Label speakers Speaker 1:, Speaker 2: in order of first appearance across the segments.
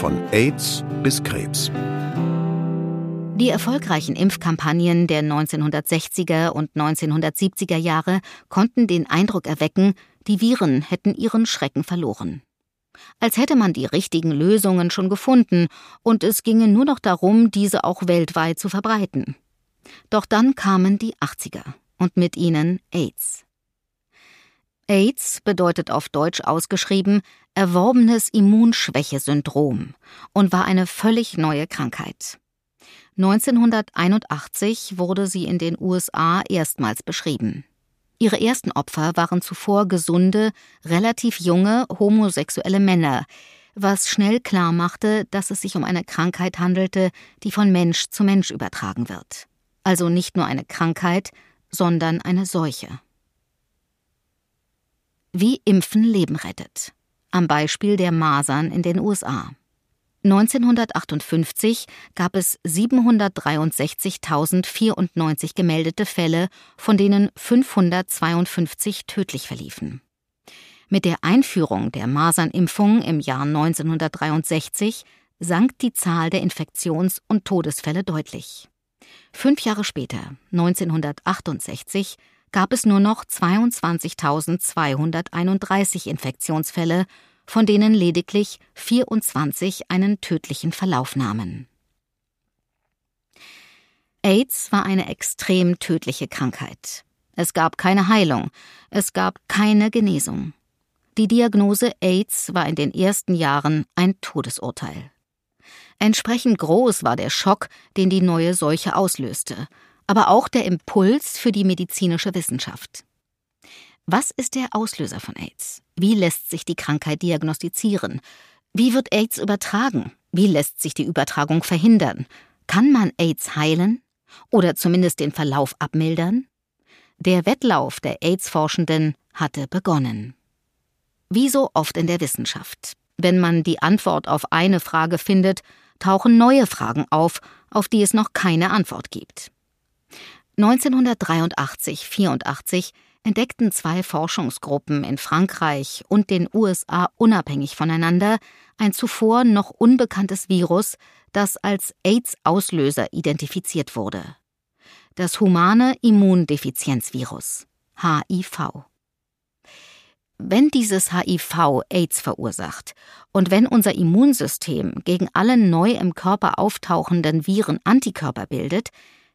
Speaker 1: Von AIDS bis Krebs.
Speaker 2: Die erfolgreichen Impfkampagnen der 1960er und 1970er Jahre konnten den Eindruck erwecken, die Viren hätten ihren Schrecken verloren. Als hätte man die richtigen Lösungen schon gefunden und es ginge nur noch darum, diese auch weltweit zu verbreiten. Doch dann kamen die 80er und mit ihnen AIDS. AIDS bedeutet auf Deutsch ausgeschrieben erworbenes Immunschwächesyndrom und war eine völlig neue Krankheit. 1981 wurde sie in den USA erstmals beschrieben. Ihre ersten Opfer waren zuvor gesunde, relativ junge homosexuelle Männer, was schnell klar machte, dass es sich um eine Krankheit handelte, die von Mensch zu Mensch übertragen wird. Also nicht nur eine Krankheit, sondern eine Seuche. Wie Impfen Leben rettet. Am Beispiel der Masern in den USA. 1958 gab es 763.094 gemeldete Fälle, von denen 552 tödlich verliefen. Mit der Einführung der Masernimpfung im Jahr 1963 sank die Zahl der Infektions- und Todesfälle deutlich. Fünf Jahre später, 1968, gab es nur noch 22.231 Infektionsfälle von denen lediglich 24 einen tödlichen Verlauf nahmen. AIDS war eine extrem tödliche Krankheit. Es gab keine Heilung, es gab keine Genesung. Die Diagnose AIDS war in den ersten Jahren ein Todesurteil. Entsprechend groß war der Schock, den die neue Seuche auslöste, aber auch der Impuls für die medizinische Wissenschaft. Was ist der Auslöser von AIDS? Wie lässt sich die Krankheit diagnostizieren? Wie wird AIDS übertragen? Wie lässt sich die Übertragung verhindern? Kann man AIDS heilen? Oder zumindest den Verlauf abmildern? Der Wettlauf der AIDS-Forschenden hatte begonnen. Wie so oft in der Wissenschaft. Wenn man die Antwort auf eine Frage findet, tauchen neue Fragen auf, auf die es noch keine Antwort gibt. 1983-84 entdeckten zwei Forschungsgruppen in Frankreich und den USA unabhängig voneinander ein zuvor noch unbekanntes Virus, das als AIDS-Auslöser identifiziert wurde. Das humane Immundefizienzvirus HIV. Wenn dieses HIV AIDS verursacht und wenn unser Immunsystem gegen alle neu im Körper auftauchenden Viren Antikörper bildet,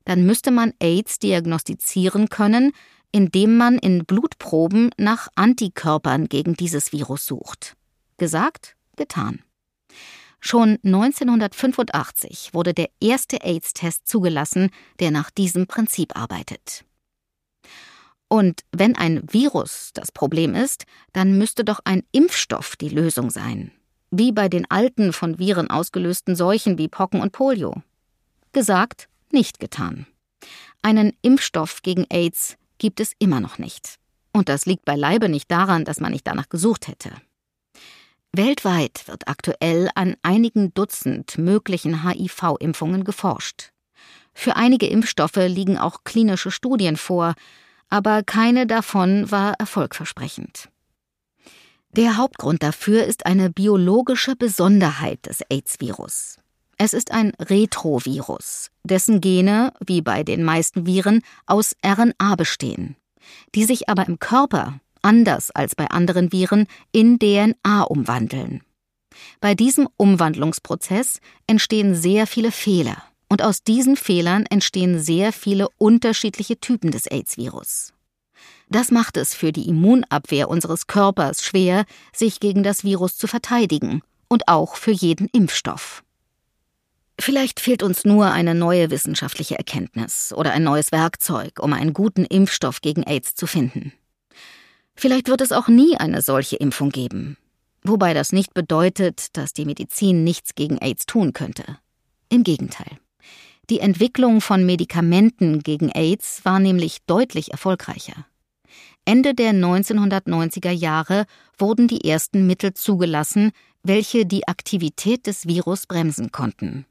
Speaker 2: dann müsste man AIDS diagnostizieren können, indem man in Blutproben nach Antikörpern gegen dieses Virus sucht. Gesagt, getan. Schon 1985 wurde der erste AIDS-Test zugelassen, der nach diesem Prinzip arbeitet. Und wenn ein Virus das Problem ist, dann müsste doch ein Impfstoff die Lösung sein. Wie bei den alten von Viren ausgelösten Seuchen wie Pocken und Polio. Gesagt, nicht getan. Einen Impfstoff gegen AIDS gibt es immer noch nicht. Und das liegt beileibe nicht daran, dass man nicht danach gesucht hätte. Weltweit wird aktuell an einigen Dutzend möglichen HIV-Impfungen geforscht. Für einige Impfstoffe liegen auch klinische Studien vor, aber keine davon war erfolgversprechend. Der Hauptgrund dafür ist eine biologische Besonderheit des AIDS-Virus. Es ist ein Retrovirus, dessen Gene, wie bei den meisten Viren, aus RNA bestehen, die sich aber im Körper, anders als bei anderen Viren, in DNA umwandeln. Bei diesem Umwandlungsprozess entstehen sehr viele Fehler, und aus diesen Fehlern entstehen sehr viele unterschiedliche Typen des AIDS-Virus. Das macht es für die Immunabwehr unseres Körpers schwer, sich gegen das Virus zu verteidigen, und auch für jeden Impfstoff. Vielleicht fehlt uns nur eine neue wissenschaftliche Erkenntnis oder ein neues Werkzeug, um einen guten Impfstoff gegen AIDS zu finden. Vielleicht wird es auch nie eine solche Impfung geben. Wobei das nicht bedeutet, dass die Medizin nichts gegen AIDS tun könnte. Im Gegenteil. Die Entwicklung von Medikamenten gegen AIDS war nämlich deutlich erfolgreicher. Ende der 1990er Jahre wurden die ersten Mittel zugelassen, welche die Aktivität des Virus bremsen konnten.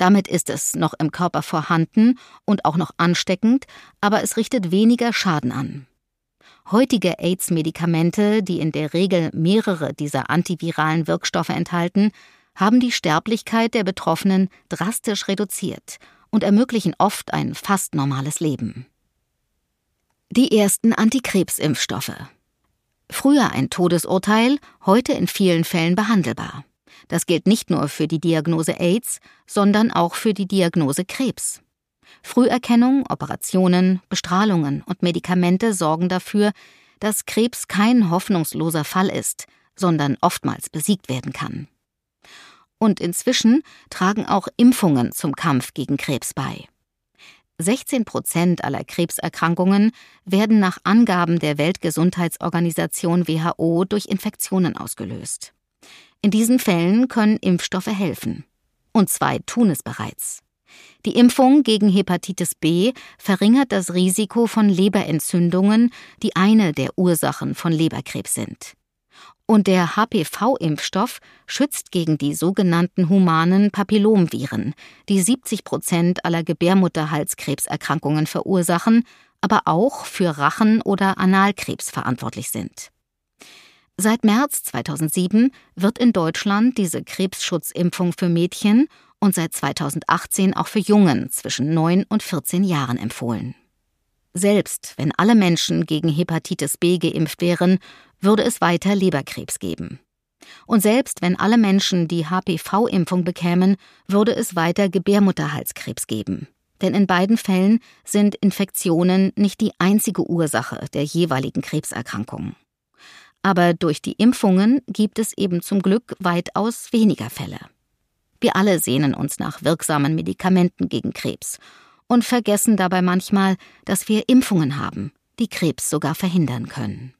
Speaker 2: Damit ist es noch im Körper vorhanden und auch noch ansteckend, aber es richtet weniger Schaden an. Heutige AIDS-Medikamente, die in der Regel mehrere dieser antiviralen Wirkstoffe enthalten, haben die Sterblichkeit der Betroffenen drastisch reduziert und ermöglichen oft ein fast normales Leben. Die ersten Antikrebsimpfstoffe. Früher ein Todesurteil, heute in vielen Fällen behandelbar. Das gilt nicht nur für die Diagnose AIDS, sondern auch für die Diagnose Krebs. Früherkennung, Operationen, Bestrahlungen und Medikamente sorgen dafür, dass Krebs kein hoffnungsloser Fall ist, sondern oftmals besiegt werden kann. Und inzwischen tragen auch Impfungen zum Kampf gegen Krebs bei. 16 Prozent aller Krebserkrankungen werden nach Angaben der Weltgesundheitsorganisation WHO durch Infektionen ausgelöst. In diesen Fällen können Impfstoffe helfen. Und zwei tun es bereits. Die Impfung gegen Hepatitis B verringert das Risiko von Leberentzündungen, die eine der Ursachen von Leberkrebs sind. Und der HPV-Impfstoff schützt gegen die sogenannten humanen Papillomviren, die 70 Prozent aller Gebärmutterhalskrebserkrankungen verursachen, aber auch für Rachen- oder Analkrebs verantwortlich sind. Seit März 2007 wird in Deutschland diese Krebsschutzimpfung für Mädchen und seit 2018 auch für Jungen zwischen 9 und 14 Jahren empfohlen. Selbst wenn alle Menschen gegen Hepatitis B geimpft wären, würde es weiter Leberkrebs geben. Und selbst wenn alle Menschen die HPV-Impfung bekämen, würde es weiter Gebärmutterhalskrebs geben. Denn in beiden Fällen sind Infektionen nicht die einzige Ursache der jeweiligen Krebserkrankung. Aber durch die Impfungen gibt es eben zum Glück weitaus weniger Fälle. Wir alle sehnen uns nach wirksamen Medikamenten gegen Krebs und vergessen dabei manchmal, dass wir Impfungen haben, die Krebs sogar verhindern können.